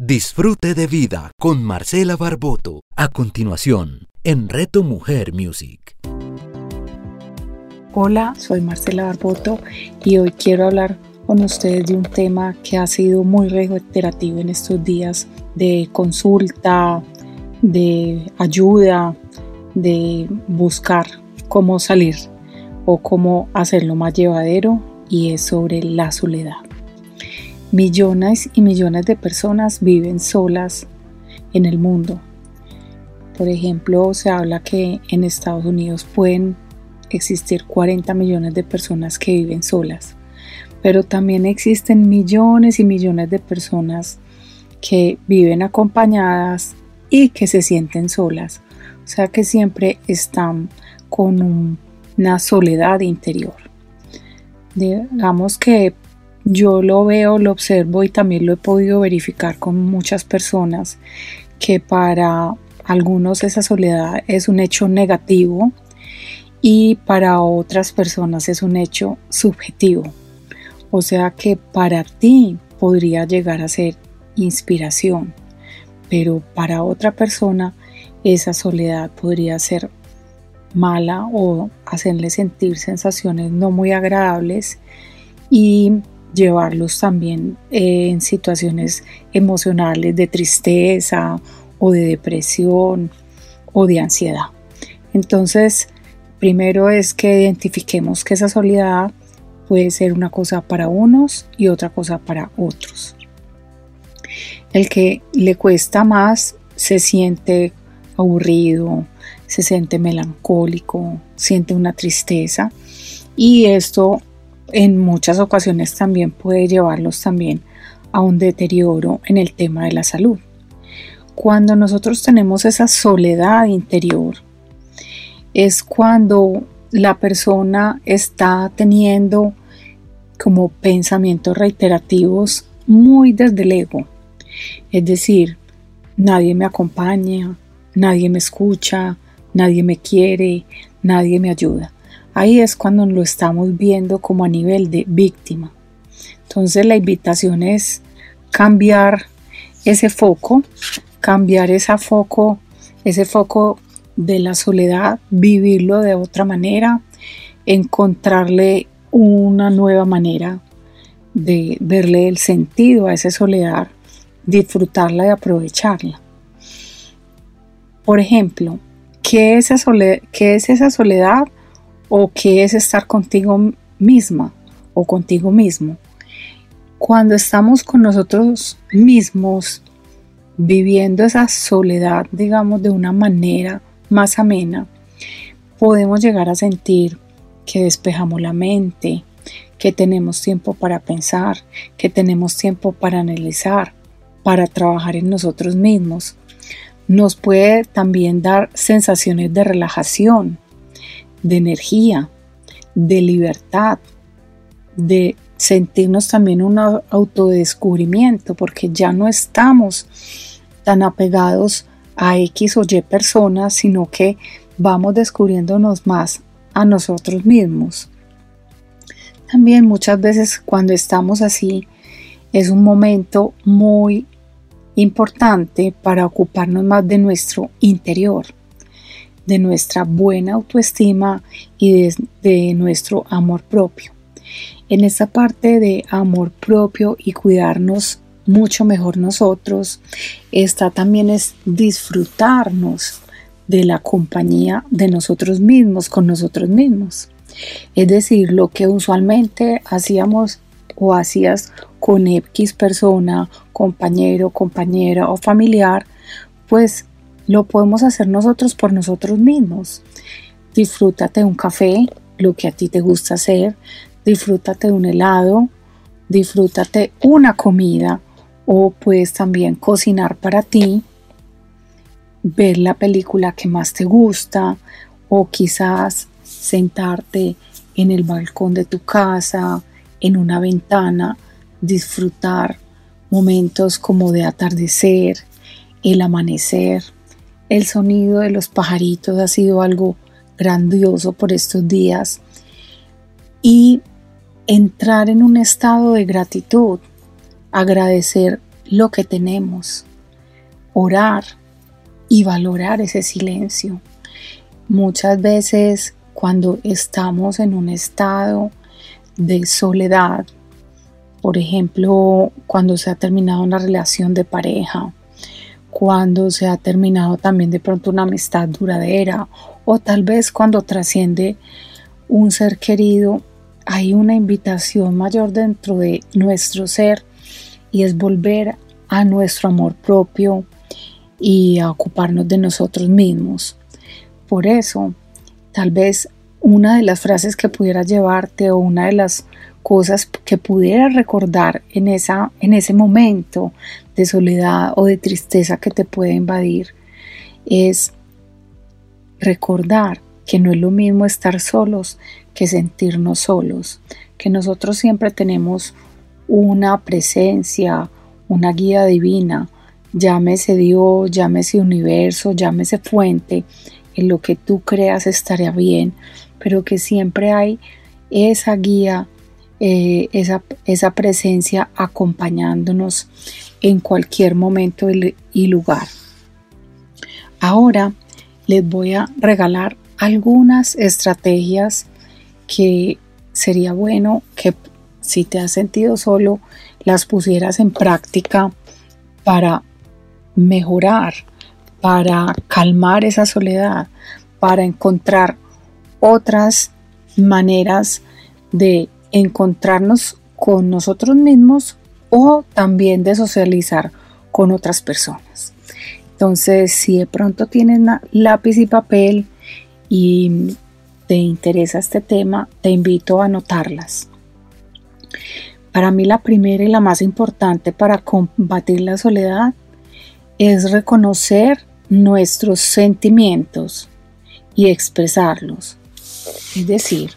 Disfrute de vida con Marcela Barboto. A continuación, en Reto Mujer Music. Hola, soy Marcela Barboto y hoy quiero hablar con ustedes de un tema que ha sido muy reiterativo en estos días de consulta, de ayuda, de buscar cómo salir o cómo hacerlo más llevadero y es sobre la soledad. Millones y millones de personas viven solas en el mundo. Por ejemplo, se habla que en Estados Unidos pueden existir 40 millones de personas que viven solas, pero también existen millones y millones de personas que viven acompañadas y que se sienten solas, o sea que siempre están con una soledad interior. Digamos que yo lo veo, lo observo y también lo he podido verificar con muchas personas que para algunos esa soledad es un hecho negativo y para otras personas es un hecho subjetivo. O sea que para ti podría llegar a ser inspiración, pero para otra persona esa soledad podría ser mala o hacerle sentir sensaciones no muy agradables y llevarlos también eh, en situaciones emocionales de tristeza o de depresión o de ansiedad. Entonces, primero es que identifiquemos que esa soledad puede ser una cosa para unos y otra cosa para otros. El que le cuesta más se siente aburrido, se siente melancólico, siente una tristeza y esto en muchas ocasiones también puede llevarlos también a un deterioro en el tema de la salud. Cuando nosotros tenemos esa soledad interior, es cuando la persona está teniendo como pensamientos reiterativos muy desde el ego. Es decir, nadie me acompaña, nadie me escucha, nadie me quiere, nadie me ayuda. Ahí es cuando lo estamos viendo como a nivel de víctima. Entonces la invitación es cambiar ese foco, cambiar ese foco, ese foco de la soledad, vivirlo de otra manera, encontrarle una nueva manera de verle el sentido a esa soledad, disfrutarla y aprovecharla. Por ejemplo, ¿qué es esa ¿Qué es esa soledad? O qué es estar contigo misma o contigo mismo. Cuando estamos con nosotros mismos, viviendo esa soledad, digamos, de una manera más amena, podemos llegar a sentir que despejamos la mente, que tenemos tiempo para pensar, que tenemos tiempo para analizar, para trabajar en nosotros mismos. Nos puede también dar sensaciones de relajación, de energía, de libertad, de sentirnos también un autodescubrimiento, porque ya no estamos tan apegados a X o Y personas, sino que vamos descubriéndonos más a nosotros mismos. También muchas veces cuando estamos así es un momento muy importante para ocuparnos más de nuestro interior de nuestra buena autoestima y de, nuestro amor propio. En esta parte de amor propio y cuidarnos mucho mejor nosotros, está también es disfrutarnos de la compañía de nosotros mismos con nosotros mismos. Es decir, lo que usualmente hacíamos o hacías con X persona, compañero, compañera o familiar, pues lo podemos hacer nosotros por nosotros mismos. Disfrútate de un café, lo que a ti te gusta hacer, disfrútate de un helado, disfrútate una comida o puedes también cocinar para ti, ver la película que más te gusta o quizás sentarte en el balcón de tu casa, en una ventana, disfrutar momentos como de atardecer, el amanecer, el sonido de los pajaritos ha sido algo grandioso por estos días y entrar en un estado de gratitud, agradecer lo que tenemos, orar y valorar ese silencio. Muchas veces cuando estamos en un estado de soledad, por ejemplo, cuando se ha terminado una relación de pareja, cuando se ha terminado también de pronto una amistad duradera o tal vez cuando trasciende un ser querido, hay una invitación mayor dentro de nuestro ser y es volver a nuestro amor propio y a ocuparnos de nosotros mismos. Por eso, tal vez una de las frases que pudiera llevarte o una de las cosas que pudiera recordar en, esa, en ese momento de soledad o de tristeza que te puede invadir es recordar que no es lo mismo estar solos que sentirnos solos, que nosotros siempre tenemos una presencia, una guía divina, llámese Dios, llámese universo, llámese fuente, en lo que tú creas estaría bien, pero que siempre hay esa guía, eh, esa, esa presencia acompañándonos en cualquier momento y lugar. Ahora les voy a regalar algunas estrategias que sería bueno que si te has sentido solo las pusieras en práctica para mejorar, para calmar esa soledad, para encontrar otras maneras de encontrarnos con nosotros mismos o también de socializar con otras personas. Entonces, si de pronto tienes lápiz y papel y te interesa este tema, te invito a anotarlas. Para mí la primera y la más importante para combatir la soledad es reconocer nuestros sentimientos y expresarlos. Es decir,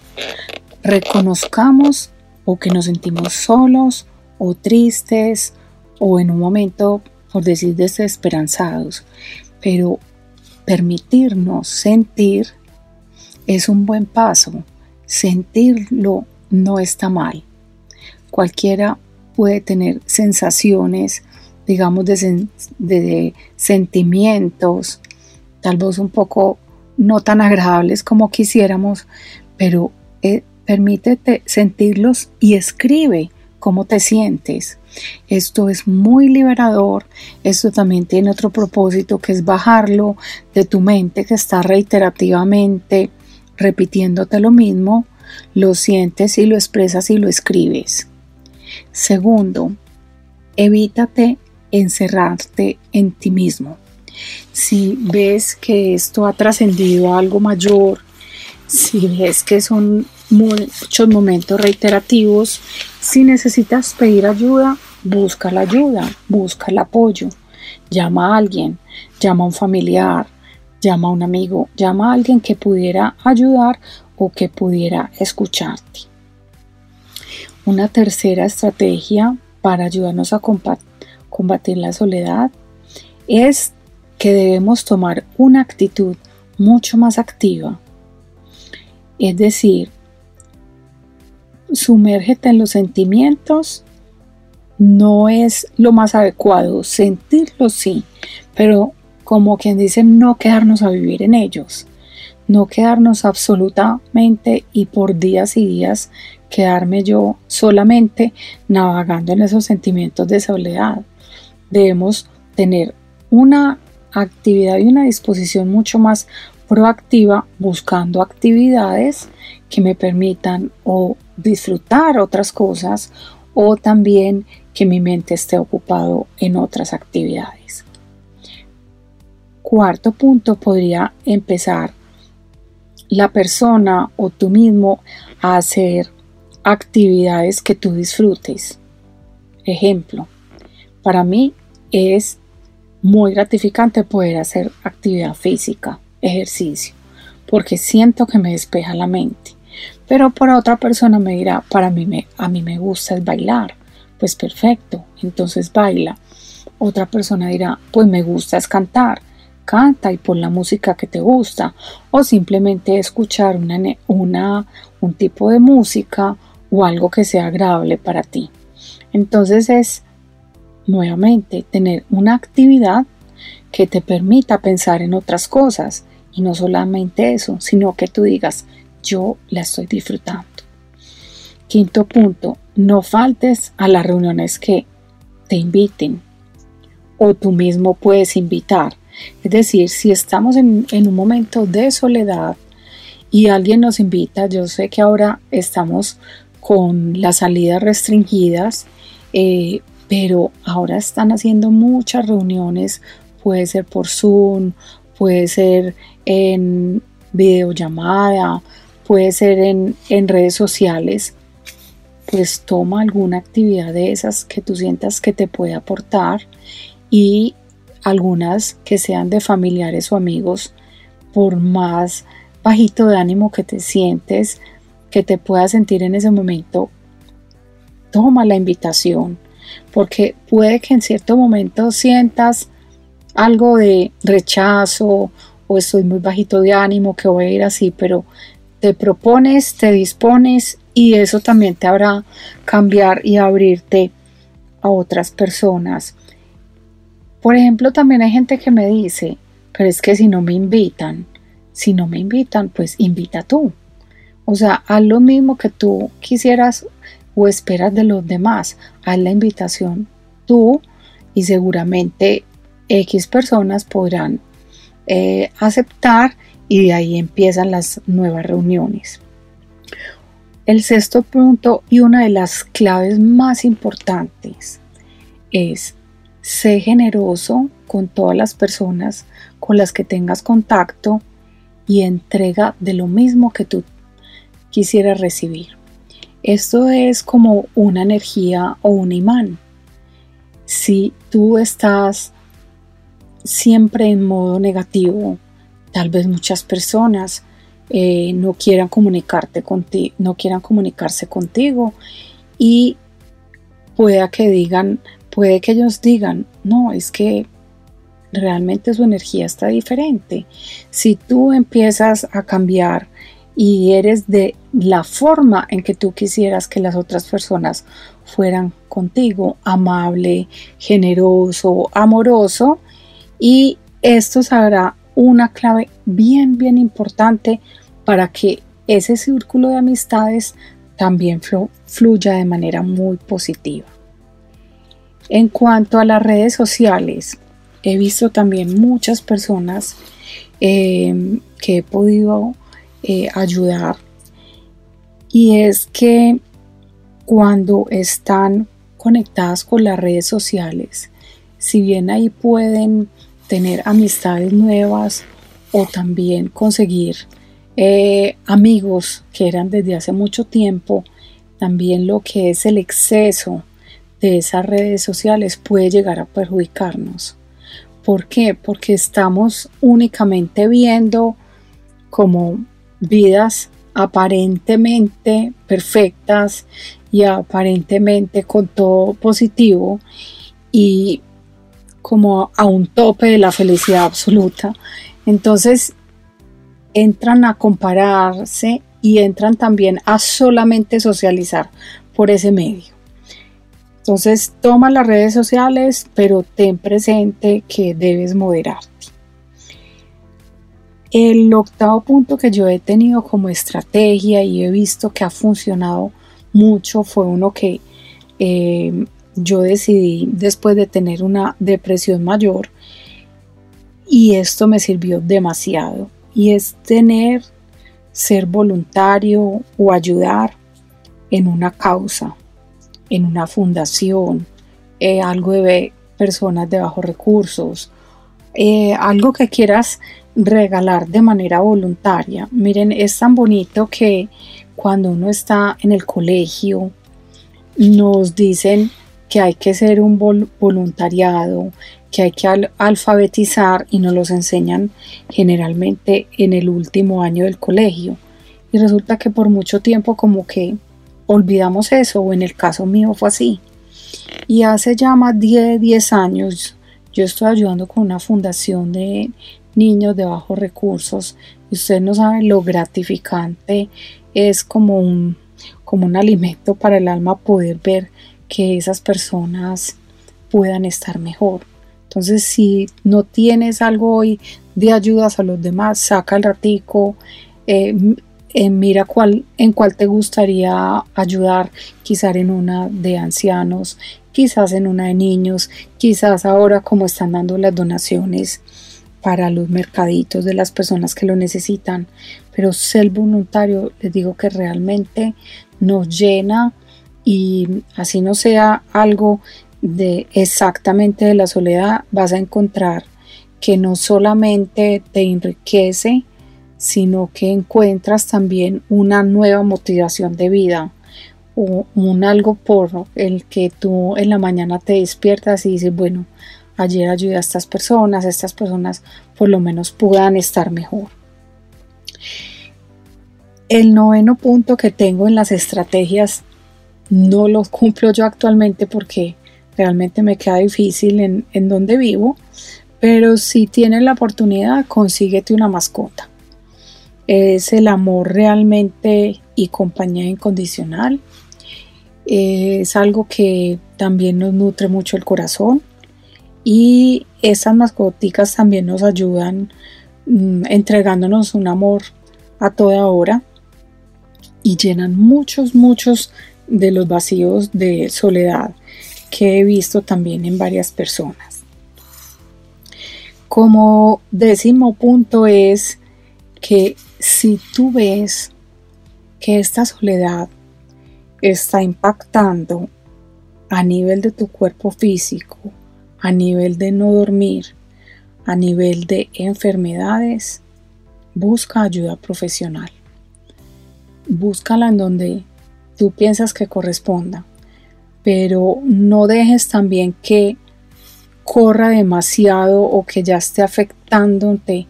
reconozcamos o que nos sentimos solos o tristes o en un momento por decir desesperanzados, pero permitirnos sentir es un buen paso. Sentirlo no está mal. Cualquiera puede tener sensaciones, digamos, de, sentimientos, tal vez un poco no tan agradables como quisiéramos, pero eh, permítete sentirlos y escribe cómo te sientes. Esto es muy liberador. Esto también tiene otro propósito que es bajarlo de tu mente que está reiterativamente repitiéndote lo mismo. Lo sientes y lo expresas y lo escribes. Segundo, evítate encerrarte en ti mismo. Si ves que esto ha trascendido a algo mayor, si ves que son muchos momentos reiterativos, si necesitas pedir ayuda, busca la ayuda, busca el apoyo, llama a alguien, llama a un familiar, llama a un amigo, llama a alguien que pudiera ayudar o que pudiera escucharte. Una tercera estrategia para ayudarnos a combatir la soledad es que debemos tomar una actitud mucho más activa. Es decir, sumérgete en los sentimientos no es lo más adecuado, sentirlo sí, pero como quien dice, no quedarnos a vivir en ellos, no quedarnos absolutamente y por días y días quedarme yo solamente navegando en esos sentimientos de soledad. Debemos tener una actividad y una disposición mucho más proactiva buscando actividades que me permitan o disfrutar otras cosas o también que mi mente esté ocupado en otras actividades. Cuarto punto podría empezar la persona o tú mismo a hacer actividades que tú disfrutes. Ejemplo, para mí es muy gratificante poder hacer actividad física, ejercicio, porque siento que me despeja la mente. Pero para otra persona me dirá, para mí me, a mí me gusta es bailar. Pues perfecto, entonces baila. Otra persona dirá, pues me gusta es cantar. Canta y pon la música que te gusta. O simplemente escuchar una, una, un tipo de música o algo que sea agradable para ti. Entonces es nuevamente tener una actividad que te permita pensar en otras cosas y no solamente eso, sino que tú digas, yo la estoy disfrutando. Quinto punto, no faltes a las reuniones que te inviten o tú mismo puedes invitar. Es decir, si estamos en, un momento de soledad y alguien nos invita, yo sé que ahora estamos con las salidas restringidas, eh, pero ahora están haciendo muchas reuniones, puede ser por Zoom, puede ser en videollamada, puede ser en, en redes sociales, pues toma alguna actividad de esas que tú sientas que te puede aportar y algunas que sean de familiares o amigos, por más bajito de ánimo que te sientes, que te puedas sentir en ese momento, toma la invitación, porque puede que en cierto momento sientas algo de rechazo o estoy muy bajito de ánimo, que voy a ir así, pero te propones, te dispones y eso también te hará cambiar y abrirte a otras personas. Por ejemplo, también hay gente que me dice, pero es que si no me invitan, si no me invitan, pues invita tú. O sea, haz lo mismo que tú quisieras o esperas de los demás. Haz la invitación tú y seguramente X personas podrán eh, aceptar y de ahí empiezan las nuevas reuniones. El sexto punto y una de las claves más importantes es ser generoso con todas las personas con las que tengas contacto y entrega de lo mismo que tú quisieras recibir. Esto es como una energía o un imán. Si tú estás siempre en modo negativo, tal vez muchas personas eh, no quieran comunicarte contigo, no quieran comunicarse contigo y pueda que digan, puede que ellos digan, no, es que realmente su energía está diferente. Si tú empiezas a cambiar y eres de la forma en que tú quisieras que las otras personas fueran contigo, amable, generoso, amoroso, y esto será una clave bien, bien importante para que ese círculo de amistades también fluya de manera muy positiva. En cuanto a las redes sociales, he visto también muchas personas eh, que he podido eh, ayudar y es que cuando están conectadas con las redes sociales, si bien ahí pueden tener amistades nuevas o también conseguir eh, amigos que eran desde hace mucho tiempo, también lo que es el exceso de esas redes sociales puede llegar a perjudicarnos. ¿Por qué? Porque estamos únicamente viendo como vidas aparentemente perfectas y aparentemente con todo positivo y como a un tope de la felicidad absoluta. Entonces entran a compararse y entran también a solamente socializar por ese medio. Entonces toma las redes sociales, pero ten presente que debes moderarte. El octavo punto que yo he tenido como estrategia y he visto que ha funcionado mucho fue uno que eh, yo decidí después de tener una depresión mayor y esto me sirvió demasiado y es tener, ser voluntario o ayudar en una causa, en una fundación, eh, algo de personas de bajos recursos, eh, algo que quieras regalar de manera voluntaria. Miren, es tan bonito que cuando uno está en el colegio nos dicen que hay que ser un voluntariado, que hay que alfabetizar y nos los enseñan generalmente en el último año del colegio. Y resulta que por mucho tiempo como que olvidamos eso, o en el caso mío fue así. Y hace ya más de 10 años yo estoy ayudando con una fundación de niños de bajos recursos y ustedes no saben lo gratificante es como un, como un alimento para el alma poder ver que esas personas puedan estar mejor. Entonces, si no tienes algo hoy de ayudas a los demás, saca el ratico, eh, eh, mira cuál, en cuál te gustaría ayudar, quizás en una de ancianos, quizás en una de niños, quizás ahora como están dando las donaciones para los mercaditos de las personas que lo necesitan, pero ser voluntario les digo que realmente nos llena y así no sea algo de exactamente de la soledad, vas a encontrar que no solamente te enriquece, sino que encuentras también una nueva motivación de vida, o un algo por el que tú en la mañana te despiertas y dices, bueno, ayer ayudé a estas personas, estas personas por lo menos puedan estar mejor. El noveno punto que tengo en las estrategias no lo cumplo yo actualmente porque realmente me queda difícil en, en donde vivo, pero si tienes la oportunidad, consíguete una mascota. Es el amor realmente y compañía incondicional. Es algo que también nos nutre mucho el corazón y esas mascoticas también nos ayudan mm, entregándonos un amor a toda hora y llenan muchos, muchos de los vacíos de soledad que he visto también en varias personas. Como décimo punto es que si tú ves que esta soledad está impactando a nivel de tu cuerpo físico, a nivel de no dormir, a nivel de enfermedades, busca ayuda profesional. Búscala en donde tú piensas que corresponda, pero no dejes también que corra demasiado o que ya esté afectándote,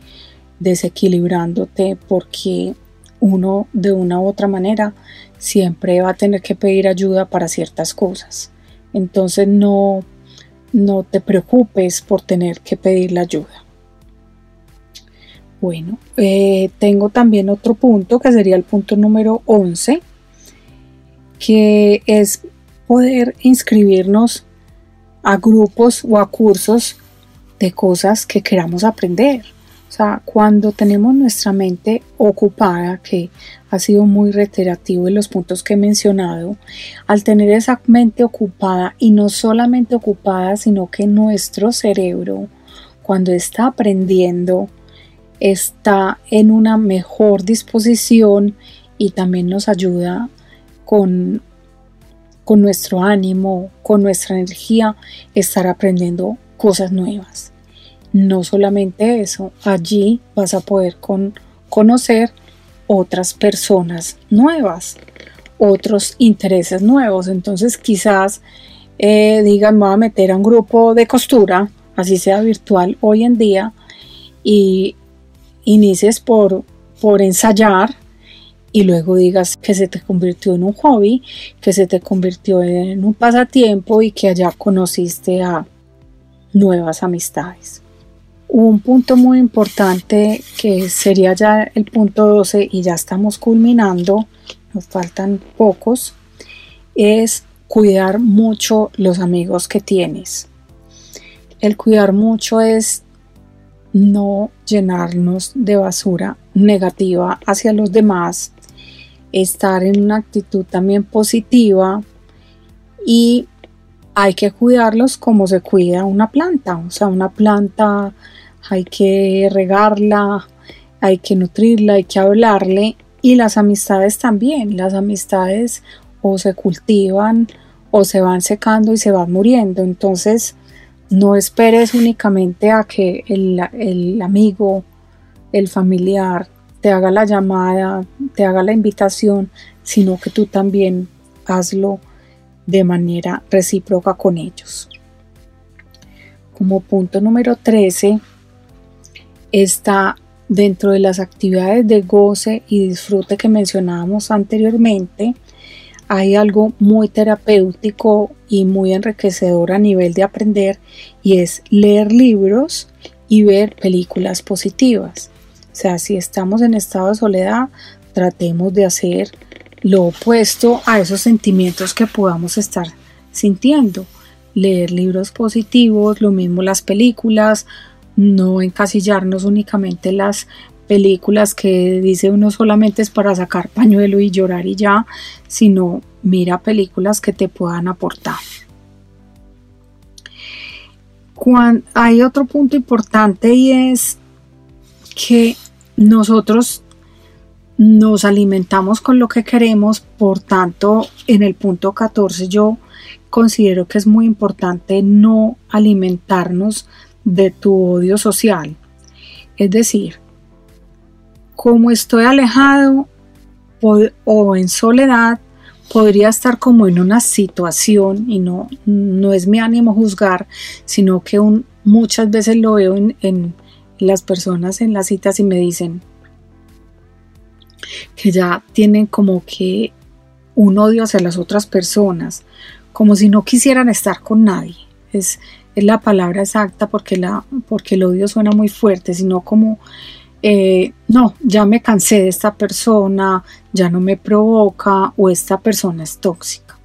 desequilibrándote, porque uno de una u otra manera siempre va a tener que pedir ayuda para ciertas cosas. Entonces no no te preocupes por tener que pedir la ayuda. Bueno, eh, tengo también otro punto que sería el punto número 11, que es poder inscribirnos a grupos o a cursos de cosas que queramos aprender. O sea, cuando tenemos nuestra mente ocupada, que ha sido muy reiterativo en los puntos que he mencionado, al tener esa mente ocupada y no solamente ocupada, sino que nuestro cerebro, cuando está aprendiendo, está en una mejor disposición y también nos ayuda con, nuestro ánimo, con nuestra energía, estar aprendiendo cosas nuevas. No solamente eso, allí vas a poder conocer otras personas nuevas, otros intereses nuevos. Entonces quizás eh, digan, me voy a meter a un grupo de costura, así sea virtual hoy en día, y inicies por, por ensayar y luego digas que se te convirtió en un hobby, que se te convirtió en un pasatiempo y que allá conociste a nuevas amistades. Un punto muy importante que sería ya el punto 12 y ya estamos culminando, nos faltan pocos, es cuidar mucho los amigos que tienes. El cuidar mucho es no llenarnos de basura negativa hacia los demás, estar en una actitud también positiva y hay que cuidarlos como se cuida una planta, o sea, una planta hay que regarla, hay que nutrirla, hay que hablarle y las amistades también, las amistades o se cultivan o se van secando y se van muriendo, entonces no esperes únicamente a que el, el amigo, el familiar te haga la llamada, te haga la invitación, sino que tú también hazlo de manera recíproca con ellos. Como punto número 13, está dentro de las actividades de goce y disfrute que mencionábamos anteriormente, hay algo muy terapéutico y muy enriquecedor a nivel de aprender y es leer libros y ver películas positivas. O sea, si estamos en estado de soledad, tratemos de hacer lo opuesto a esos sentimientos que podamos estar sintiendo. leer libros positivos, lo mismo las películas, no encasillarnos únicamente las películas que dice uno solamente es para sacar pañuelo y llorar y ya, sino mira películas que te puedan aportar. hay otro punto importante y es que nosotros nos alimentamos con lo que queremos, por tanto, en el punto 14 yo considero que es muy importante no alimentarnos de tu odio social. Es decir, como estoy alejado o en soledad, podría estar como en una situación y no, no es mi ánimo juzgar, sino que muchas veces lo veo en, en las personas en las citas y me dicen, que ya tienen como que un odio hacia las otras personas, como si no quisieran estar con nadie. Es, es la palabra exacta porque, la, porque el odio suena muy fuerte, sino como, eh, no, ya me cansé de esta persona, ya no me provoca o esta persona es tóxica.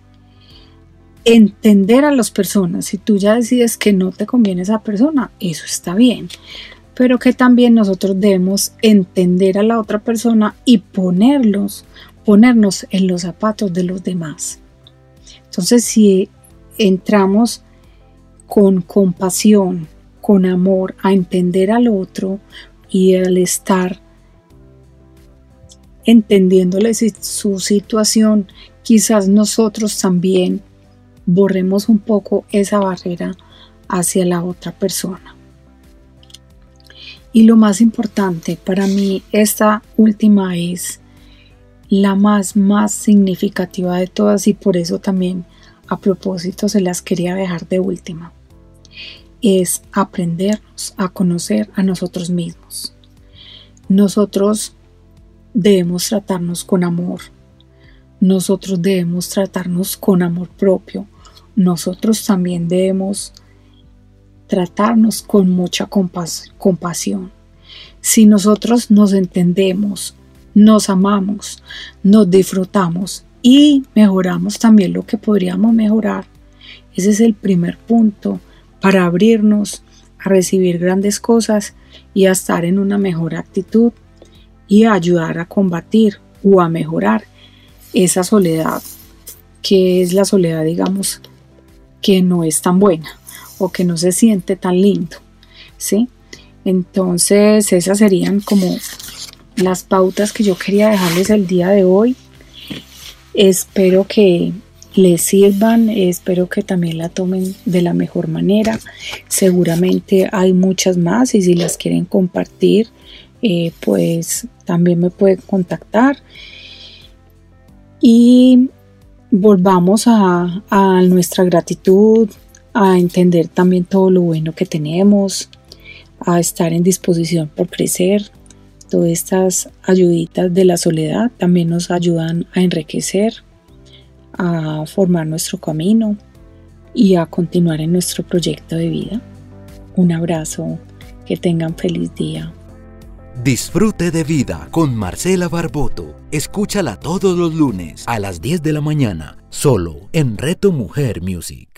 Entender a las personas, si tú ya decides que no te conviene esa persona, eso está bien pero que también nosotros debemos entender a la otra persona y ponerlos, ponernos en los zapatos de los demás. Entonces, si entramos con compasión, con amor, a entender al otro y al estar entendiéndole su situación, quizás nosotros también borremos un poco esa barrera hacia la otra persona. Y lo más importante para mí, esta última es la más, más significativa de todas y por eso también a propósito se las quería dejar de última. Es aprendernos a conocer a nosotros mismos. Nosotros debemos tratarnos con amor. Nosotros debemos tratarnos con amor propio. Nosotros también debemos tratarnos con mucha compasión. Si nosotros nos entendemos, nos amamos, nos disfrutamos y mejoramos también lo que podríamos mejorar, ese es el primer punto para abrirnos a recibir grandes cosas y a estar en una mejor actitud y a ayudar a combatir o a mejorar esa soledad, que es la soledad, digamos, que no es tan buena o que no se siente tan lindo, ¿sí? Entonces esas serían como las pautas que yo quería dejarles el día de hoy. Espero que les sirvan, espero que también la tomen de la mejor manera. Seguramente hay muchas más y si las quieren compartir, eh, pues también me pueden contactar. Y volvamos a, a nuestra gratitud, a entender también todo lo bueno que tenemos, a estar en disposición por crecer. Todas estas ayuditas de la soledad también nos ayudan a enriquecer, a formar nuestro camino y a continuar en nuestro proyecto de vida. Un abrazo, que tengan feliz día. Disfrute de vida con Marcela Barboto. Escúchala todos los lunes a las 10 de la mañana, solo en Reto Mujer Music.